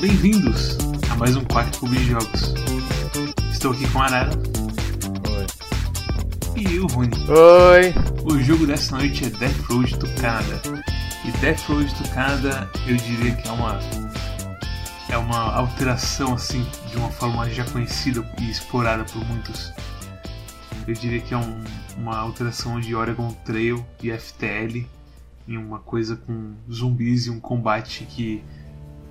Bem-vindos a mais um Quarto Clube de Jogos. Estou aqui com a Arara Oi. e eu, Rony. Oi. O jogo dessa noite é Death Road Canada. E Death Road Canada, eu diria que é uma é uma alteração assim de uma forma já conhecida e explorada por muitos. Eu diria que é um- uma alteração de Oregon Trail e FTL em uma coisa com zumbis e um combate que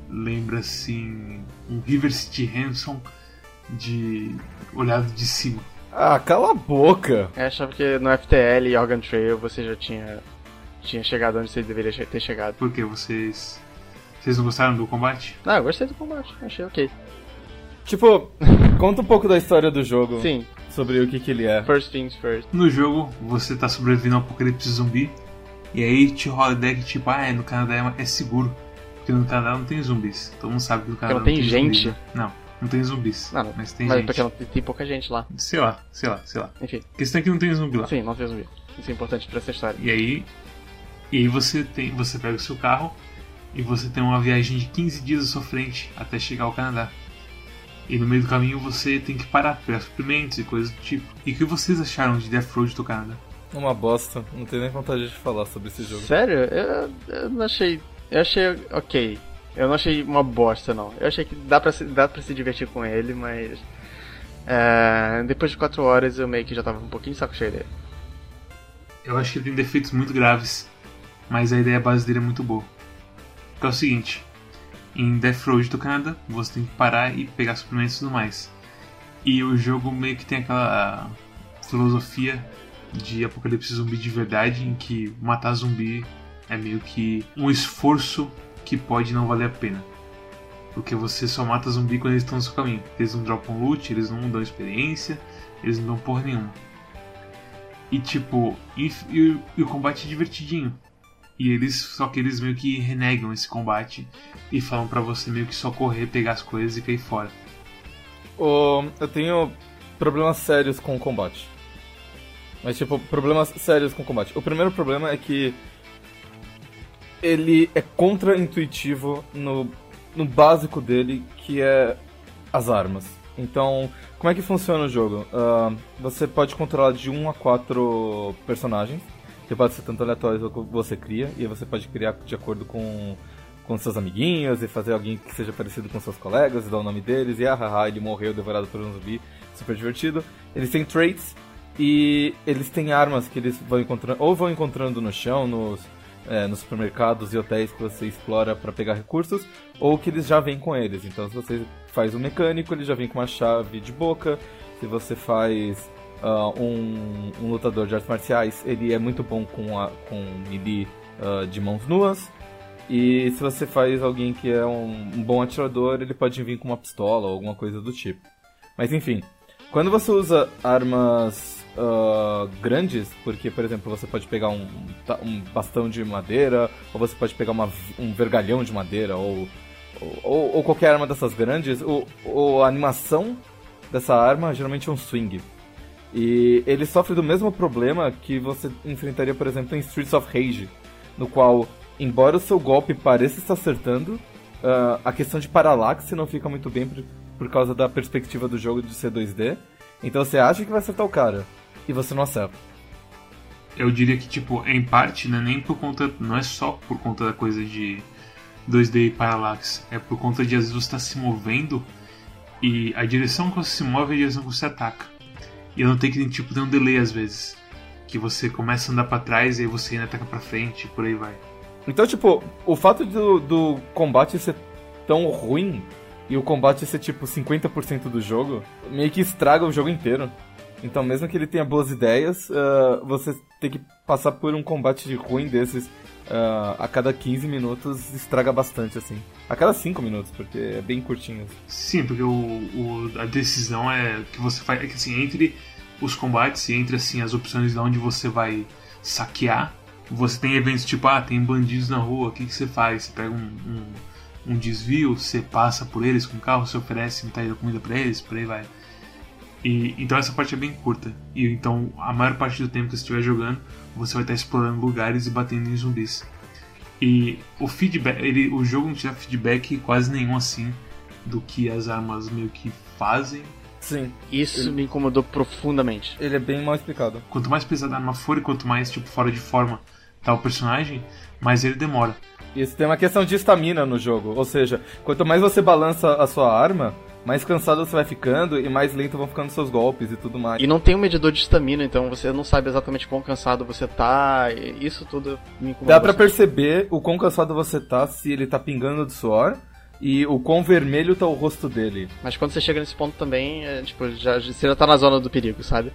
lembra assim um River City Ransom de olhado de cima. Ah, cala a boca. Eu achava que no FTL e Organ Trail você já tinha, tinha chegado onde você deveria ter chegado. Porque vocês vocês não gostaram do combate? Ah, eu gostei do combate, achei ok. Tipo, conta um pouco da história do jogo. Sim, Sobre o que que ele é. first things first. No jogo, você tá sobrevivendo ao apocalipse zumbi. E aí te rola que tipo, ah, é, no Canadá é, é seguro. Porque no Canadá não tem zumbis. Todo mundo sabe que no Canadá não tem zumbis, gente? né? Não, não tem zumbis. Não, não. Mas tem Mas gente. porque não tem, pouca gente lá. Sei lá, sei lá, sei lá. Enfim, A questão é que não tem zumbi lá. sim, não tem zumbi. Isso é importante pra essa história. E aí. E aí você tem. Você pega o seu carro e você tem uma viagem de 15 dias à sua frente até chegar ao Canadá. E no meio do caminho você tem que parar para pegar suprimentos e coisas do tipo. E o que vocês acharam de Death Road do Canadá? Uma bosta. Não tenho nem vontade de falar sobre esse jogo. Sério? Eu, eu não achei. Eu achei ok. Eu não achei uma bosta, não. Eu achei que dá pra se, dá pra se divertir com ele, mas. é, depois de 4 horas eu meio que já tava um pouquinho de saco cheio dele. Eu acho que ele tem defeitos muito graves, mas a ideia base dele é muito boa. Que é o seguinte: em Death Road do Canadá, você tem que parar e pegar suplementos e tudo mais. E o jogo meio que tem aquela filosofia de apocalipse zumbi de verdade, em que matar zumbi é meio que um esforço que pode não valer a pena. Porque você só mata zumbi quando eles estão no seu caminho. Eles não dropam loot, eles não dão experiência, eles não dão porra nenhuma. E tipo, e, e- e o combate é divertidinho. E eles, só que eles meio que renegam esse combate e falam pra você meio que só correr, pegar as coisas e cair fora. O- eu tenho problemas sérios com o combate. Mas, tipo, problemas sérios com o combate. O primeiro problema é que ele é contra-intuitivo no, no básico dele, que é as armas. Então, como é que funciona o jogo? Ah, você pode controlar de 1 a 4 personagens, que pode ser tanto aleatórios que você cria, e você pode criar de acordo com, com seus amiguinhos e fazer alguém que seja parecido com seus colegas e dar o nome deles, e ah, haha, ele morreu devorado por um zumbi, super divertido. Eles têm traits e eles têm armas que eles vão encontrando, ou vão encontrando no chão, nos, é, nos supermercados e hotéis que você explora para pegar recursos, ou que eles já vêm com eles. Então, se você faz um mecânico, ele já vem com uma chave de boca. Se você faz ah, um, um lutador de artes marciais, ele é muito bom com, a, com melee ah, de mãos nuas. E se você faz alguém que é um, um bom atirador, ele pode vir com uma pistola ou alguma coisa do tipo. Mas enfim, quando você usa armas ah, grandes, porque, por exemplo, você pode pegar um, um bastão de madeira, ou você pode pegar uma, um vergalhão de madeira, ou, ou, ou qualquer arma dessas grandes, o, a animação dessa arma geralmente é um swing. E ele sofre do mesmo problema que você enfrentaria, por exemplo, em Streets of Rage, no qual, embora o seu golpe pareça estar acertando, ah, a questão de paralaxe não fica muito bem por, por causa da perspectiva do jogo de ser 2D. Então você acha que vai acertar o cara, e você não acerta. Eu diria que, tipo, em parte, né, nem por conta. Não é só por conta da coisa de 2D e parallax. É por conta de às vezes você estar se movendo e a direção que você se move é a direção que você ataca. E eu notei que tem, tipo, tem um delay às vezes. Que você começa a andar pra trás e aí você ainda ataca pra frente e por aí vai. Então, tipo, o fato do, do combate ser tão ruim e o combate ser tipo 50% do jogo, meio que estraga o jogo inteiro. Então, mesmo que ele tenha boas ideias, uh, você tem que passar por um combate ruim desses uh, a cada 15 minutos estraga bastante, assim. A cada 5 minutos, porque é bem curtinho. Sim, porque o, o, a decisão é que você faz. É que assim, entre os combates e entre assim, as opções de onde você vai saquear, você tem eventos tipo, ah, tem bandidos na rua, o que, que você faz? Você pega um, um, um desvio, você passa por eles com o carro, você oferece metade da comida para eles, por aí vai. E, então essa parte é bem curta. E então a maior parte do tempo que você estiver jogando, você vai estar explorando lugares e batendo em zumbis. E o feedback, ele, o jogo não te dá feedback quase nenhum assim do que as armas meio que fazem. Sim. Isso ele, me incomodou profundamente. Ele é bem mal explicado. Quanto mais pesada a arma for e quanto mais tipo fora de forma tá o personagem, mais ele demora. Isso tem uma questão de estamina no jogo, ou seja, quanto mais você balança a sua arma, mais cansado você vai ficando e mais lento vão ficando seus golpes e tudo mais. E não tem um medidor de estamina, então você não sabe exatamente quão cansado você tá. Isso tudo me incomoda. Dá para perceber o quão cansado você tá se ele tá pingando de suor e o quão vermelho tá o rosto dele. Mas quando você chega nesse ponto também, é, tipo, já, você já tá na zona do perigo, sabe?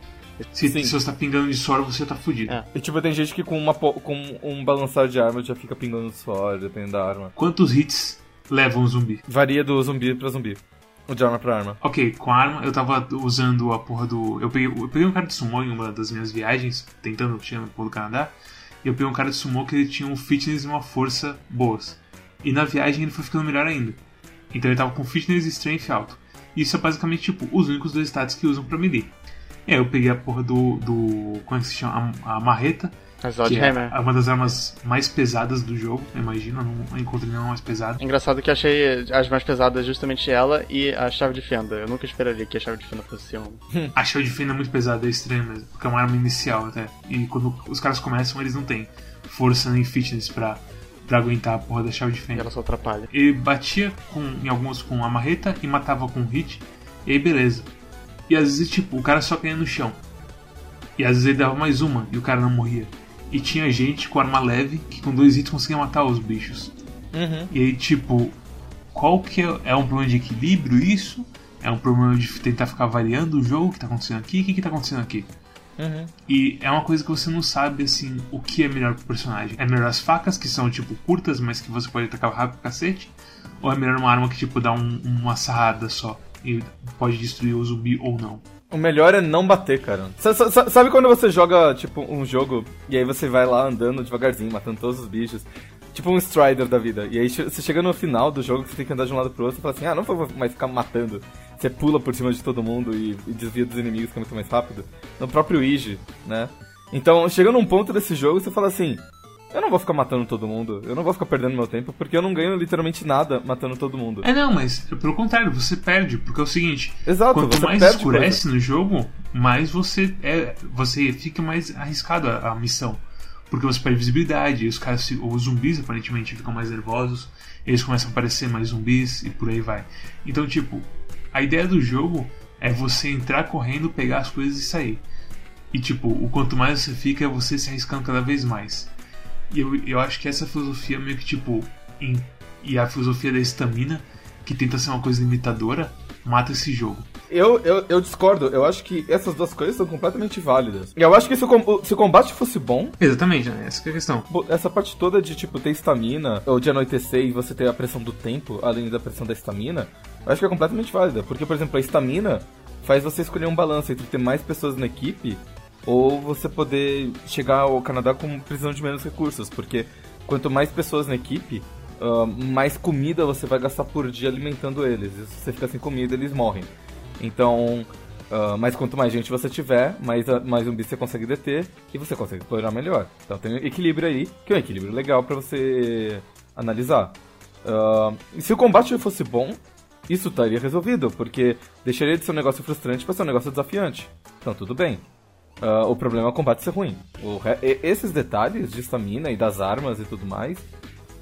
Se, se você tá pingando de suor, você tá fudido. É. E tipo, tem gente que com, uma, com um balançar de arma já fica pingando de suor, dependendo da arma. Quantos hits leva um zumbi? Varia do zumbi pra zumbi. O de arma pra arma. Ok, com a arma eu tava usando a porra do. Eu peguei, eu peguei um cara de sumo em uma das minhas viagens, tentando chegar no do Canadá. E eu peguei um cara de sumo que ele tinha um fitness e uma força boas. E na viagem ele foi ficando melhor ainda. Então ele tava com fitness e strength alto. Isso é basicamente tipo os únicos dois status que usam pra melee. É, eu peguei a porra do. do como é que se chama? A, a marreta é uma das armas mais pesadas do jogo, imagina, não encontrei nenhuma mais pesada. Engraçado que achei as mais pesadas justamente ela e a chave de fenda. Eu nunca esperaria que a chave de fenda fosse um. a chave de fenda é muito pesada, é estranho mesmo, porque é uma arma inicial até. E quando os caras começam, eles não têm força nem fitness pra, pra aguentar a porra da chave de fenda. E ela só atrapalha. Ele batia com, em alguns com a marreta e matava com hit, e aí beleza. E às vezes, tipo, o cara só caía no chão. E às vezes ele dava mais uma e o cara não morria e tinha gente com arma leve que com dois hits conseguia matar os bichos. Uhum. E aí, tipo, qual que é, é um problema de equilíbrio isso? É um problema de tentar ficar variando o jogo que tá acontecendo aqui? O que, que tá acontecendo aqui? Uhum. E é uma coisa que você não sabe, assim, o que é melhor pro personagem. É melhor as facas, que são, tipo, curtas, mas que você pode atacar rápido cacete? Ou é melhor uma arma que, tipo, dá um, uma sarrada só e pode destruir o zumbi ou não? O melhor é não bater, cara. Sabe quando você joga, tipo, um jogo e aí você vai lá andando devagarzinho, matando todos os bichos? Tipo um Strider da vida. E aí você chega no final do jogo, você tem que andar de um lado pro outro e fala assim, ah, não vou mais ficar matando. Você pula por cima de todo mundo e, e desvia dos inimigos que é muito mais rápido. No próprio Ige, né? Então, chega num ponto desse jogo, você fala assim, eu não vou ficar matando todo mundo, eu não vou ficar perdendo meu tempo, porque eu não ganho literalmente nada matando todo mundo. É, não, mas pelo contrário, você perde, porque é o seguinte: Exato, quanto mais escurece coisa. no jogo, mais você é, você fica mais arriscado a, a missão. Porque você perde visibilidade, os caras, os zumbis aparentemente ficam mais nervosos, eles começam a aparecer mais zumbis e por aí vai. Então, tipo, a ideia do jogo é você entrar correndo, pegar as coisas e sair. E tipo, o quanto mais você fica, é você se arriscando cada vez mais. E eu, eu acho que essa filosofia meio que tipo. Em, e a filosofia da estamina, que tenta ser uma coisa limitadora, mata esse jogo. Eu, eu, eu, discordo, eu acho que essas duas coisas são completamente válidas. Eu acho que se o, se o combate fosse bom. Exatamente, né? Essa é a questão. Essa parte toda de tipo ter estamina, ou de anoitecer e você ter a pressão do tempo, além da pressão da estamina, eu acho que é completamente válida. Porque, por exemplo, a estamina faz você escolher um balanço entre ter mais pessoas na equipe ou você poder chegar ao Canadá com precisão de menos recursos, porque quanto mais pessoas na equipe, uh, mais comida você vai gastar por dia alimentando eles. E se você ficar sem comida, eles morrem. Então, uh, mas quanto mais gente você tiver, mais, uh, mais zumbi você consegue deter e você consegue explorar melhor. Então tem um equilíbrio aí, que é um equilíbrio legal para você analisar. Uh, se o combate fosse bom, isso estaria resolvido, porque deixaria de ser um negócio frustrante para ser um negócio desafiante. Então tudo bem. Uh, o problema é o combate ser ruim. Re... Esses detalhes de estamina e das armas e tudo mais,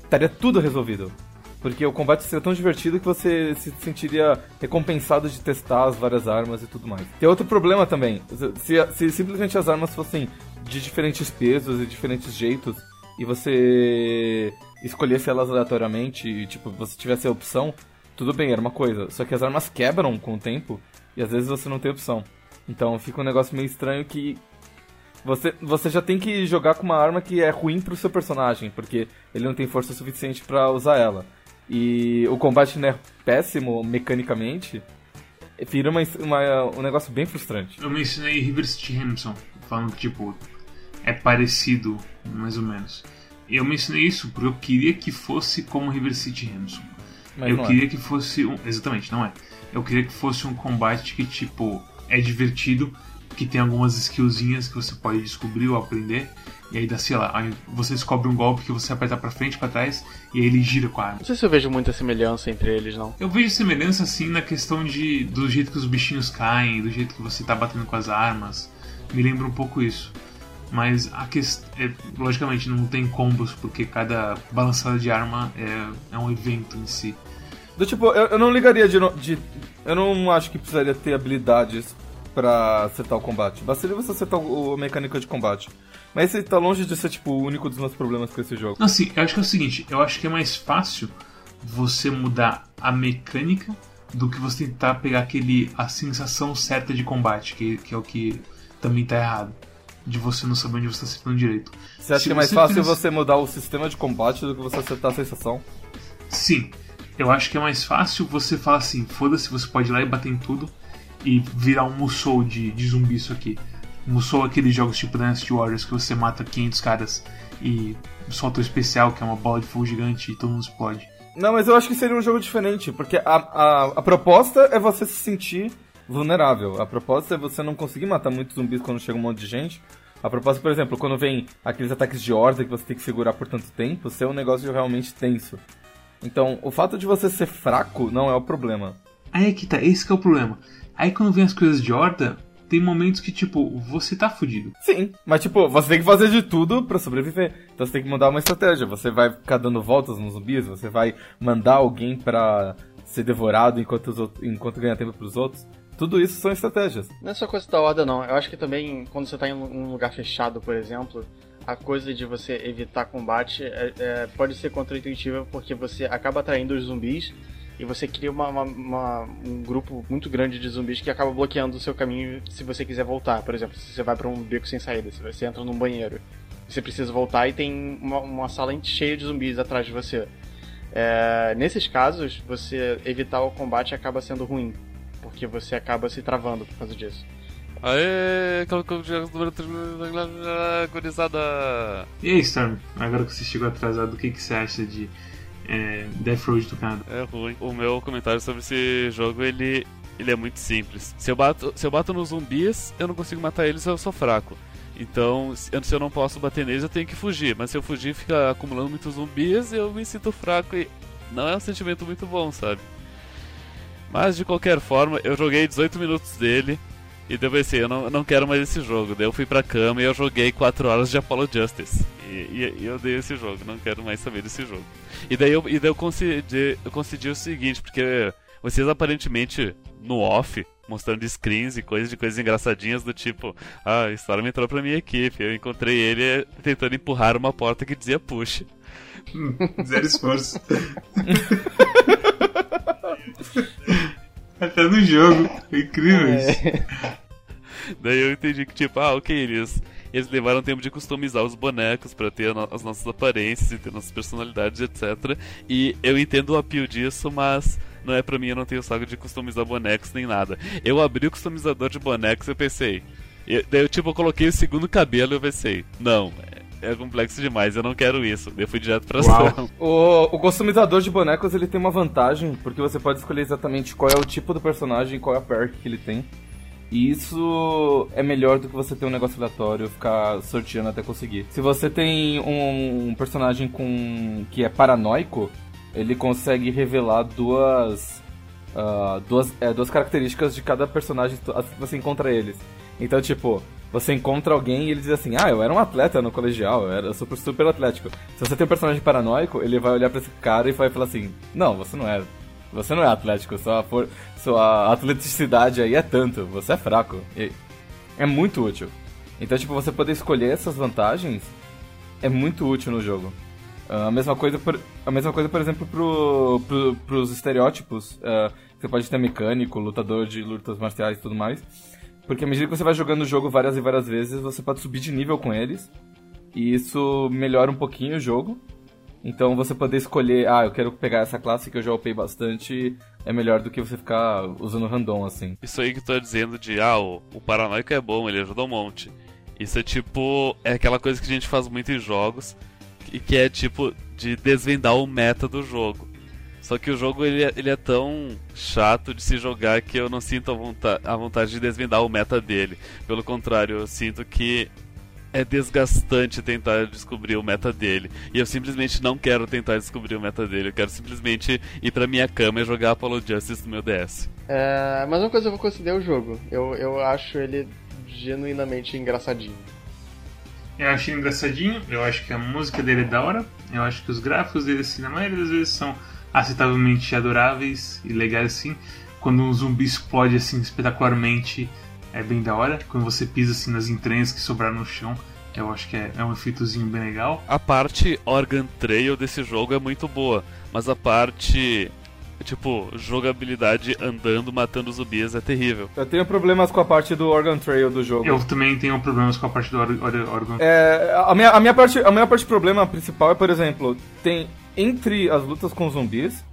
estaria tudo resolvido. Porque o combate seria tão divertido que você se sentiria recompensado de testar as várias armas e tudo mais. Tem outro problema também. Se, se simplesmente as armas fossem de diferentes pesos e diferentes jeitos, e você escolhesse elas aleatoriamente, e tipo, você tivesse a opção, tudo bem, era uma coisa. Só que as armas quebram com o tempo, e às vezes você não tem opção. Então fica um negócio meio estranho que você, você já tem que jogar com uma arma que é ruim pro seu personagem, porque ele não tem força suficiente para usar ela. E o combate não é péssimo mecanicamente, vira uma, uma, um negócio bem frustrante. Eu mencionei River City Hamilton, falando que, tipo, é parecido, mais ou menos. Eu mencionei isso porque eu queria que fosse como River City Hamilton. Mas eu é. queria que fosse um. Exatamente, não é. Eu queria que fosse um combate que, tipo, é divertido, que tem algumas skillzinhas que você pode descobrir ou aprender. E aí dá, sei lá, aí você descobre um golpe que você aperta pra frente, pra trás, e aí ele gira com a arma. Não sei se eu vejo muita semelhança entre eles, não. Eu vejo semelhança assim na questão de do jeito que os bichinhos caem, do jeito que você tá batendo com as armas. Me lembra um pouco isso. Mas a questão. É, logicamente não tem combos, porque cada balançada de arma é, é um evento em si. Do tipo, eu, eu não ligaria de, de. Eu não acho que precisaria ter habilidades pra acertar o combate. Bastaria você acertar o, a mecânica de combate. Mas esse tá longe de ser, tipo, o único dos meus problemas com esse jogo. Não, assim, eu acho que é o seguinte, eu acho que é mais fácil você mudar a mecânica do que você tentar pegar aquele a sensação certa de combate, que, que é o que também tá errado. De você não saber onde você tá acertando direito. Você acha Se que é mais fácil pensa- você mudar o sistema de combate do que você acertar a sensação? Sim, eu acho que é mais fácil você falar assim, foda-se, você pode ir lá e bater em tudo e virar um Musou de, de zumbi isso aqui. Musou é aqueles jogos tipo Dynasty Warriors que você mata 500 caras e solta o especial, que é uma bola de fogo gigante e todo mundo explode. Não, mas eu acho que seria um jogo diferente, porque a, a, a proposta é você se sentir vulnerável. A proposta é você não conseguir matar muitos zumbis quando chega um monte de gente. A proposta, por exemplo, quando vem aqueles ataques de horda que você tem que segurar por tanto tempo, ser um negócio realmente tenso. Então, o fato de você ser fraco não é o problema. Aí é que tá, esse que é o problema. Aí quando vem as coisas de horda, tem momentos que tipo, você tá fudido. Sim, mas tipo, você tem que fazer de tudo pra sobreviver. Então você tem que mudar uma estratégia. Você vai ficar dando voltas nos zumbis, você vai mandar alguém pra ser devorado enquanto, os outros, enquanto ganha tempo pros outros. Tudo isso são estratégias. Não é só coisa da horda, não. Eu acho que também, quando você tá em um lugar fechado, por exemplo, a coisa de você evitar combate é- é, pode ser contraintuitiva porque você acaba atraindo os zumbis e você cria uma- uma- uma- um grupo muito grande de zumbis que acaba bloqueando o seu caminho se você quiser voltar. Por exemplo, se você vai pra um beco sem saída, se você entra num banheiro, você precisa voltar e tem uma, uma sala cheia de zumbis atrás de você. É, nesses casos, você evitar o combate acaba sendo ruim, porque você acaba se travando por causa disso. Aê, jogo agonizada. E aí, Storm, agora que você chegou atrasado, o que, que você acha de é, Death Road do Canadá? É ruim. O meu comentário sobre esse jogo, ele, ele é muito simples. Se eu, bato, se eu bato nos zumbis, eu não consigo matar eles, eu sou fraco. Então, se eu- se eu não posso bater neles, eu tenho que fugir. Mas se eu fugir, fica acumulando muitos zumbis, eu me sinto fraco e não é um sentimento muito bom, sabe? Mas de qualquer forma, eu joguei 18 minutos dele e daí eu pensei, eu não, eu não quero mais esse jogo. Daí eu fui pra cama e eu joguei 4 horas de Apollo Justice. E, e, e eu dei esse jogo, não quero mais saber desse jogo. E daí eu, e daí eu, concedi, eu concedi o seguinte, porque vocês aparentemente no off, mostrando screens e coisas de coisas engraçadinhas do tipo, ah, a história me entrou pra minha equipe, eu encontrei ele tentando empurrar uma porta que dizia push. Zero esforço. Até no jogo. É incrível isso. Daí eu entendi que, tipo, ah, ok, eles, eles levaram tempo de customizar os bonecos pra ter as nossas aparências e ter nossas personalidades, etc. E eu entendo o apio disso, mas não é pra mim, eu não tenho saco de customizar bonecos nem nada. Eu abri o customizador de bonecos e eu pensei. eu- daí eu, tipo, eu coloquei o segundo cabelo e eu pensei, não, é, complexo demais, eu não quero isso. Eu fui direto pra Uau. ação. O, o customizador de bonecos ele tem uma vantagem, porque você pode escolher exatamente qual é o tipo do personagem, qual é a perk que ele tem. E isso é melhor do que você ter um negócio aleatório, ficar sorteando até conseguir. Se você tem um, um personagem com que é paranoico, ele consegue revelar duas ah, duas, é, duas características de cada personagem que você encontra eles. Então, tipo, você encontra alguém e ele diz assim: Ah, eu era um atleta no colegial, eu era super, super atlético. Se você tem um personagem paranoico, ele vai olhar pra esse cara e vai falar assim: Não, você não é. Você não é atlético, sua, for, sua atleticidade aí é tanto, você é fraco. E é muito útil. Então, tipo, você poder escolher essas vantagens é muito útil no jogo. Ah, a mesma coisa, por, a mesma coisa, por exemplo, pro, pro, pros estereótipos. ah, você pode ter mecânico, lutador de lutas marciais e tudo mais. Porque à medida que você vai jogando o jogo várias e várias vezes, você pode subir de nível com eles. E isso melhora um pouquinho o jogo. Então você poder escolher, ah, eu quero pegar essa classe que eu já upei bastante, é melhor do que você ficar usando random, assim. Isso aí que tu tá dizendo de, ah, o, o paranoico é bom, ele ajuda um monte. Isso é tipo, é aquela coisa que a gente faz muito em jogos, e que é tipo de desvendar o meta do jogo. Só que o jogo ele é, ele é tão chato de se jogar que eu não sinto a, vonta a vontade de desvendar o meta dele. Pelo contrário, eu sinto que é desgastante tentar descobrir o meta dele. E eu simplesmente não quero tentar descobrir o meta dele. Eu quero simplesmente ir pra minha cama e jogar Apollo Justice no meu DS. É, mas uma coisa eu vou considerar o jogo. Eu, eu acho ele genuinamente engraçadinho. Eu acho ele engraçadinho, eu acho que a música dele é da hora, eu acho que os gráficos dele, assim, na maioria das vezes, são aceitavelmente adoráveis e legais, assim. Quando um zumbi explode, assim, espetacularmente, é bem da hora. Quando você pisa, assim, nas entranhas que sobraram no chão, eu acho que é, é um efeitozinho bem legal. A parte Organ Trail desse jogo é muito boa, mas a parte tipo, jogabilidade andando, matando zumbis é terrível. Eu tenho problemas com a parte do Organ Trail do jogo. Eu também tenho problemas com a parte do or or Organ É, a, minha, a, minha parte, a minha parte problema principal é, por exemplo, tem entre as lutas com zumbis,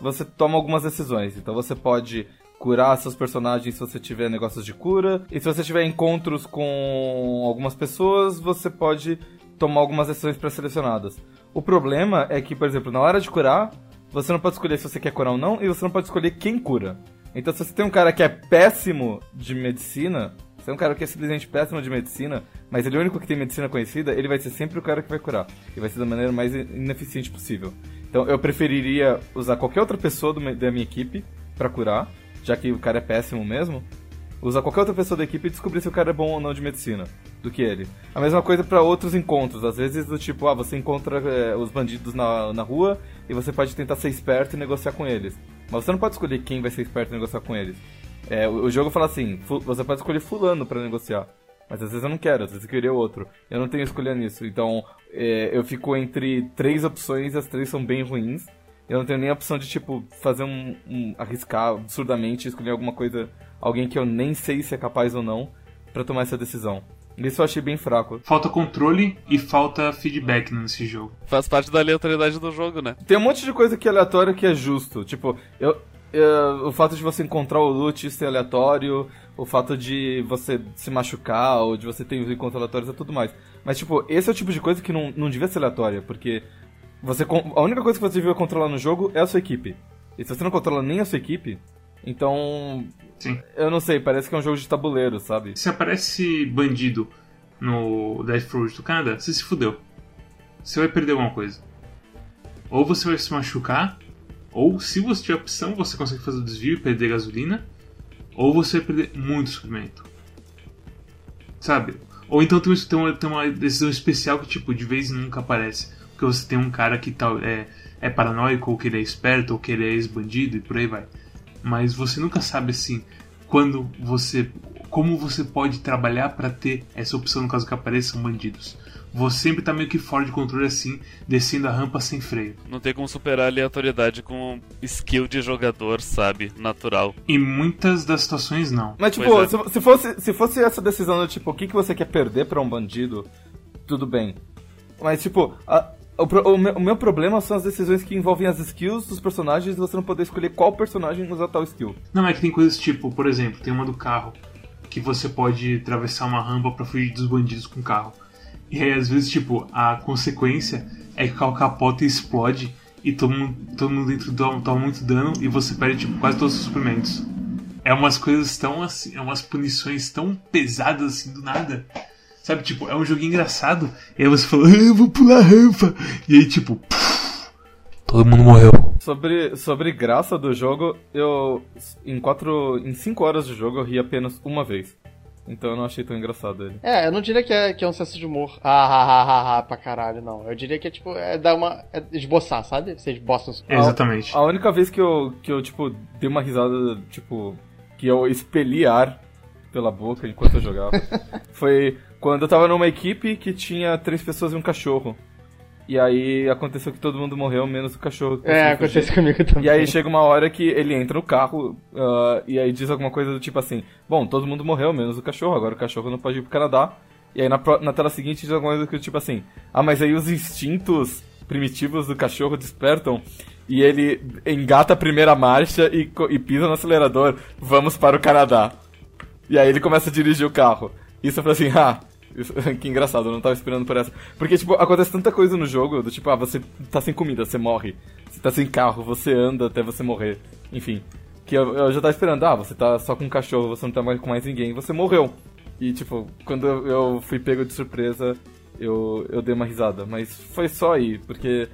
você toma algumas decisões. Então você pode curar seus personagens se você tiver negócios de cura. E se você tiver encontros com algumas pessoas, você pode tomar algumas decisões pré-selecionadas. O problema é que, por exemplo, na hora de curar, você não pode escolher se você quer curar ou não, e você não pode escolher quem cura. Então, se você tem um cara que é péssimo de medicina, se é um cara que é simplesmente péssimo de medicina, mas ele é o único que tem medicina conhecida, ele vai ser sempre o cara que vai curar. E vai ser da maneira mais ineficiente possível. Então, eu preferiria usar qualquer outra pessoa do, da minha equipe para curar, já que o cara é péssimo mesmo, usar qualquer outra pessoa da equipe e descobrir se o cara é bom ou não de medicina do que ele. A mesma coisa para outros encontros, às vezes do tipo, ah, você encontra é, os bandidos na, na rua e você pode tentar ser esperto e negociar com eles. Mas você não pode escolher quem vai ser esperto e negociar com eles. É, o, o, jogo fala assim, você pode escolher fulano para negociar. Mas às vezes eu não quero, às vezes eu queria outro. Eu não tenho escolha nisso. Então, é, eu fico entre três opções e as três são bem ruins. Eu não tenho nem a opção de, tipo, fazer um, um. arriscar absurdamente, escolher alguma coisa. Alguém que eu nem sei se é capaz ou não, para tomar essa decisão. Isso eu achei bem fraco. Falta controle e falta feedback nesse jogo. Faz parte da aleatoriedade do jogo, né? Tem um monte de coisa que é aleatório que é justo. Tipo, eu, eu, o fato de você encontrar o loot ser aleatório, o fato de você se machucar ou de você ter os encontros aleatórios é tudo mais. Mas, tipo, esse é o tipo de coisa que não, não devia ser aleatória, porque você, a única coisa que você devia controlar no jogo é a sua equipe. E se você não controla nem a sua equipe, então. Sim. Eu não sei, parece que é um jogo de tabuleiro, sabe? Se aparece bandido no Death Road do Canadá, você se fudeu. Você vai perder alguma coisa. Ou você vai se machucar, ou se você tiver opção, você consegue fazer o desvio e perder gasolina, ou você vai perder muito suprimento. Sabe? Ou então tem uma, tem uma decisão especial que, tipo, de vez nunca aparece porque você tem um cara que tal, é, é paranoico, ou que ele é esperto, ou que ele é ex-bandido e por aí vai. Mas você nunca sabe assim quando você. como você pode trabalhar para ter essa opção no caso que apareçam bandidos. Você sempre tá meio que fora de controle assim, descendo a rampa sem freio. Não tem como superar a aleatoriedade com skill de jogador, sabe? Natural. E muitas das situações não. Mas tipo, é. se, se, fosse, se fosse essa decisão do tipo, o que, que você quer perder para um bandido, tudo bem. Mas tipo, a, o, o, meu, o, meu, problema são as decisões que envolvem as skills dos personagens e você não poder escolher qual personagem usar tal skill. Não, é que tem coisas tipo, por exemplo, tem uma do carro que você pode atravessar uma rampa para fugir dos bandidos com o carro. E aí, às vezes, tipo, a consequência é que o capota explode e todo mundo, todo mundo dentro toma muito dano e você perde, tipo, quase todos os suprimentos. É umas coisas tão assim, é umas punições tão pesadas assim do nada Sabe, tipo, é um jogo engraçado. E aí você fala, ah, eu vou pular rampa. E aí, tipo, puf, todo mundo morreu. Sobre, sobre graça do jogo, eu. Em quatro. Em cinco horas de jogo eu ri apenas uma vez. Então eu não achei tão engraçado ele. É, eu não diria que é, que é um senso de humor. Ah, ah, ah, ah, ah pra caralho, não. Eu diria que é tipo, é dar uma. É esboçar, sabe? Você esboça os. Exatamente. A, a única vez que eu, que eu, tipo, dei uma risada, tipo. Que eu expeli ar pela boca enquanto eu jogava. foi quando eu tava numa equipe que tinha três pessoas e um cachorro. E aí aconteceu que todo mundo morreu, menos o cachorro. que É, acontece comigo também. E aí chega uma hora que ele entra no carro ah, e aí diz alguma coisa do tipo assim: Bom, todo mundo morreu, menos o cachorro, agora o cachorro não pode ir pro Canadá. E aí na, na tela seguinte diz alguma coisa do tipo assim: Ah, mas aí os instintos primitivos do cachorro despertam e ele engata a primeira marcha e, e pisa no acelerador. Vamos para o Canadá. E aí ele começa a dirigir o carro. Isso eu falei assim: Ah. que engraçado, eu não tava esperando por essa. Porque, tipo, acontece tanta coisa no jogo, do tipo, ah, você tá sem comida, você morre. Você tá sem carro, você anda até você morrer. Enfim. Que eu, eu já tava esperando, ah, você tá só com um cachorro, você não tá mais com mais ninguém, você morreu. E, tipo, quando eu, fui pego de surpresa, eu, eu dei uma risada. Mas foi só aí, porque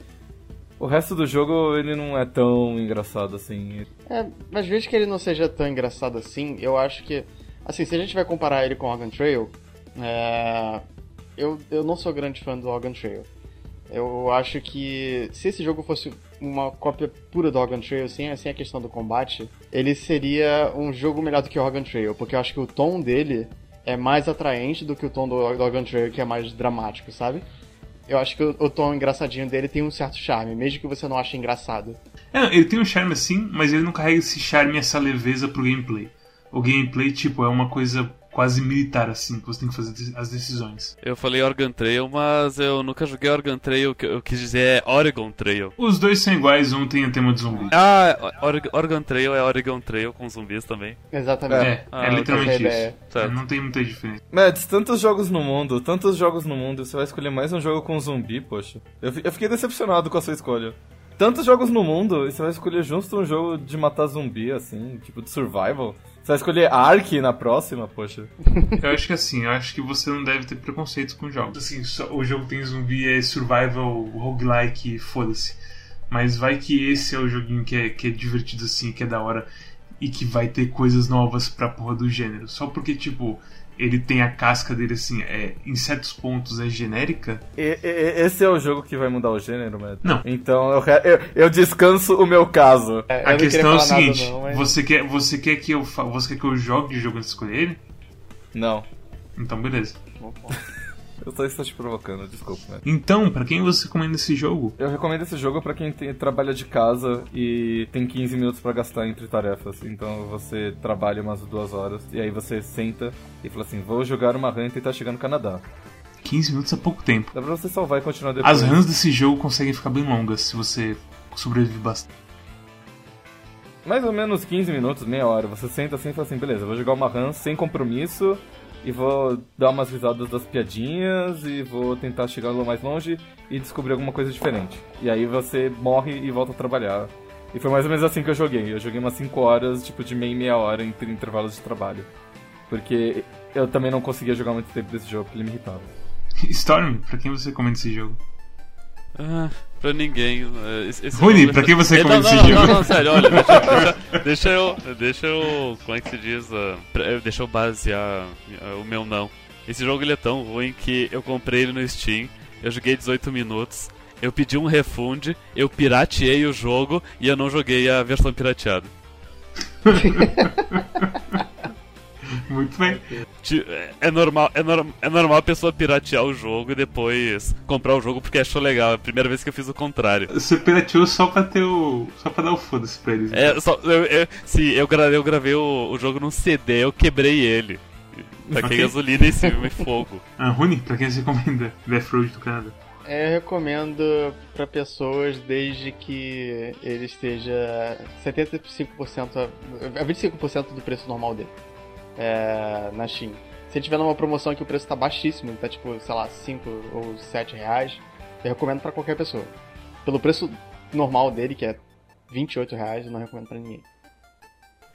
o resto do jogo, ele não é tão engraçado assim. É, mas mesmo que ele não seja tão engraçado assim, eu acho que. Assim, se a gente vai comparar ele com Organ Trail, é, eu, eu não sou grande fã do Organ Trail. Eu acho que se esse jogo fosse uma cópia pura do Organ Trail, sem, sem a questão do combate, ele seria um jogo melhor do que o Organ Trail, porque eu acho que o tom dele é mais atraente do que o tom do, do Trail, que é mais dramático, sabe? Eu acho que o, o tom engraçadinho dele tem um certo charme, mesmo que você não ache engraçado. É, ele tem um charme assim, mas ele não carrega esse charme essa leveza pro gameplay. O gameplay, tipo, é uma coisa quase militar, assim, que você tem que fazer as decisões. Eu falei Oregon Trail, mas eu nunca joguei Oregon Trail, o que eu quis dizer é Oregon Trail. Os dois são iguais, um tem o tema de zumbi. Ah, Oregon, Trail é Oregon Trail com zumbis também. Exatamente. É, Ah, é literalmente é isso. Não tem muita diferença. Mads, tantos jogos no mundo, tantos jogos no mundo, você vai escolher mais um jogo com zumbi, poxa. Eu, eu fiquei decepcionado com a sua escolha. Tantos jogos no mundo, e você vai escolher justo um jogo de matar zumbi, assim, tipo de survival. Você vai escolher Ark na próxima, poxa. Eu acho que assim, eu acho que você não deve ter preconceitos com jogos. Assim, só- o jogo tem zumbi, é survival, roguelike, foda-se. Mas vai que esse é o joguinho que é, que é divertido assim, que é da hora e que vai ter coisas novas pra porra do gênero. Só porque, tipo, ele tem a casca dele assim, é, em certos pontos é genérica. E- e- esse é o jogo que vai mudar o gênero, Mads? Não. Então eu, eu, eu descanso o meu caso. É, a questão é o seguinte: não, mas- você, quer, você, quer que eu, fa- você quer que eu jogue o jogo antes de escolher ele? Não. Então, beleza. Eu só estou te provocando, desculpa, Mads. Então, pra quem você recomenda esse jogo? Eu recomendo esse jogo pra quem tem- trabalha de casa e tem 15 minutos pra gastar entre tarefas. Então você trabalha umas duas horas e aí você senta e fala assim: vou jogar uma run e tentar chegar no Canadá. 15 minutos é pouco tempo. Dá pra você salvar e continuar depois. As runs desse jogo conseguem ficar bem longas se você sobrevive bastante. Mais ou menos 15 minutos, meia hora. Você senta assim e fala assim: beleza, vou jogar uma run sem compromisso e vou dar umas risadas das piadinhas e vou tentar chegar lá mais longe e descobrir alguma coisa diferente. E aí você morre e volta a trabalhar. E foi mais ou menos assim que eu joguei. Eu joguei umas 5 horas, tipo de meia e meia hora entre intervalos de trabalho. Porque eu também não conseguia jogar muito tempo desse jogo, porque ele me irritava. Storm, pra quem você recomenda esse jogo? Ah, pra ninguém. eh, Esse, esse Rony, jogo- pra quem você não, recomenda não, esse não, jogo? Não, não, sério, olha, deixa, deixa, eu. Deixa eu. Como é que se diz? eh, deixa eu basear ah, o meu não. Esse jogo ele é tão ruim que eu comprei ele no Steam, eu joguei 18 minutos, eu pedi um refund, eu pirateei o jogo e eu não joguei a versão pirateada. Muito bem. É normal, é, norm, é normal a pessoa piratear o jogo e depois comprar o jogo porque achou legal. É a primeira vez que eu fiz o contrário. Você pirateou só pra ter o. só pra dar o foda-se pra eles. É, só, eu, eu, sim, eu gravei, eu gravei o, o jogo num CD, eu quebrei ele. Taquei Ok. gasolina em cima e fogo. Ah, Rony, pra quem você recomenda Death Road do Canadá? Eu recomendo pra pessoas desde que ele esteja 75% a, a 25% do preço normal dele é, na Steam. Se tiver numa promoção que o preço tá baixíssimo, tá tipo, sei lá, 5 ou 7 reais, eu recomendo pra qualquer pessoa. Pelo preço normal dele, que é 28 reais, eu não recomendo pra ninguém.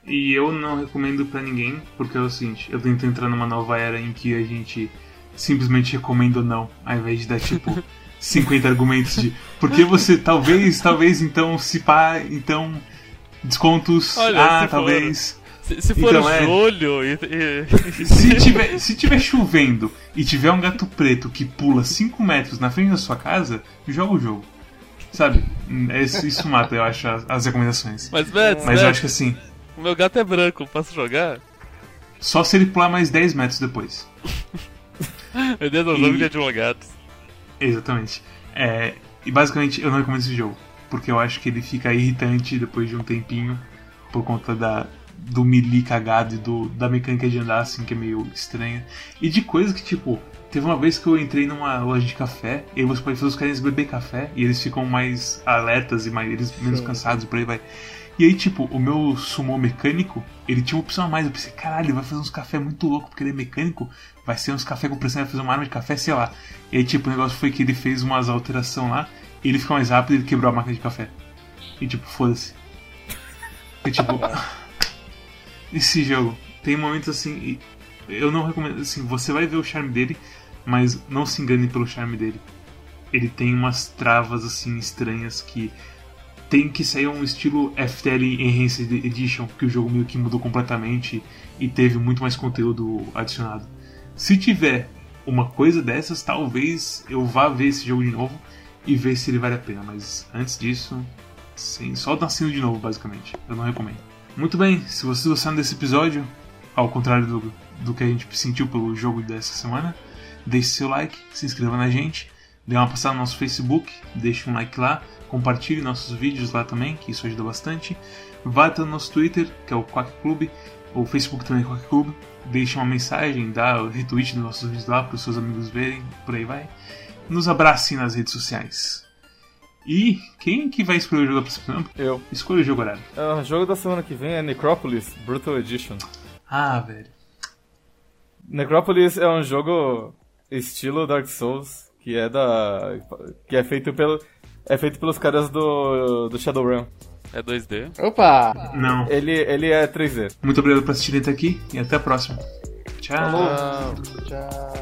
E eu não recomendo pra ninguém, porque é o seguinte, eu tento entrar numa nova era em que a gente simplesmente recomenda ou não, ao invés de dar tipo 50 argumentos de porque você talvez, talvez então se pá, então descontos, Olha, ah, talvez. Se, se for Então, é. julho e. e- Se tiver, se tiver chovendo e tiver um gato preto que pula 5 metros na frente da sua casa, joga o jogo. Sabe? É Isso, isso mata, eu acho, as, as recomendações. Mas, Mads, Mas eu acho que assim, o meu gato é branco, posso jogar? só se ele pular mais 10 metros depois. Meu Deus, eu E- jogo de advogados. Exatamente. É, E basicamente eu não recomendo esse jogo. Porque eu acho que ele fica irritante depois de um tempinho. Por conta da, do melee cagado e do, da mecânica de andar, assim, que é meio estranha. E de coisas que, tipo, teve uma vez que eu entrei numa loja de café, e você pode fazer os caras beber café, e eles ficam mais alertas e mais, eles menos Sim. cansados por aí vai. E aí, tipo, o meu sumô mecânico, ele tinha uma opção a mais. Eu pensei, caralho, ele vai fazer uns café muito louco, porque ele é mecânico, vai ser uns café com pressão, vai fazer uma arma de café, sei lá. E aí, tipo, o negócio foi que ele fez umas alterações lá, e ele ficou mais rápido e ele quebrou a máquina de café. E tipo, foda-se. E tipo. esse jogo tem momentos assim. Eu não recomendo. Assim, você vai ver o charme dele, mas não se engane pelo charme dele. Ele tem umas travas assim estranhas que tem que sair um estilo FTL Enhanced Edition, que o jogo meio que mudou completamente e teve muito mais conteúdo adicionado. Se tiver uma coisa dessas, talvez eu vá ver esse jogo de novo e ver se ele vale a pena, mas antes disso, sim, só nascendo de novo, basicamente. Eu não recomendo. Muito bem, se vocês gostaram desse episódio, ao contrário do, do que a gente sentiu pelo jogo dessa semana, deixe seu like, se inscreva na gente, dê uma passada no nosso Facebook, deixe um like lá, compartilhe nossos vídeos lá também, que isso ajuda bastante. Vá até o nosso Twitter, que é o Quack Club, o Facebook também é Quack Club, deixe uma mensagem, dá o retweet dos nossos vídeos lá para os seus amigos verem, por aí vai. Nos abracem nas redes sociais. E quem que vai escolher o jogo da próxima semana? Eu. Escolha o jogo horário. Ah, O jogo da semana que vem é Necropolis Brutal Edition. Ah, velho. Necropolis é um jogo estilo Dark Souls, que é da. que é feito pelo. É feito pelos caras do, do Shadowrun. É 2D. Opa! Não. Ele, ele é 3D. Muito obrigado por assistirem até aqui e até a próxima. Tchau. Tchau. Tchau.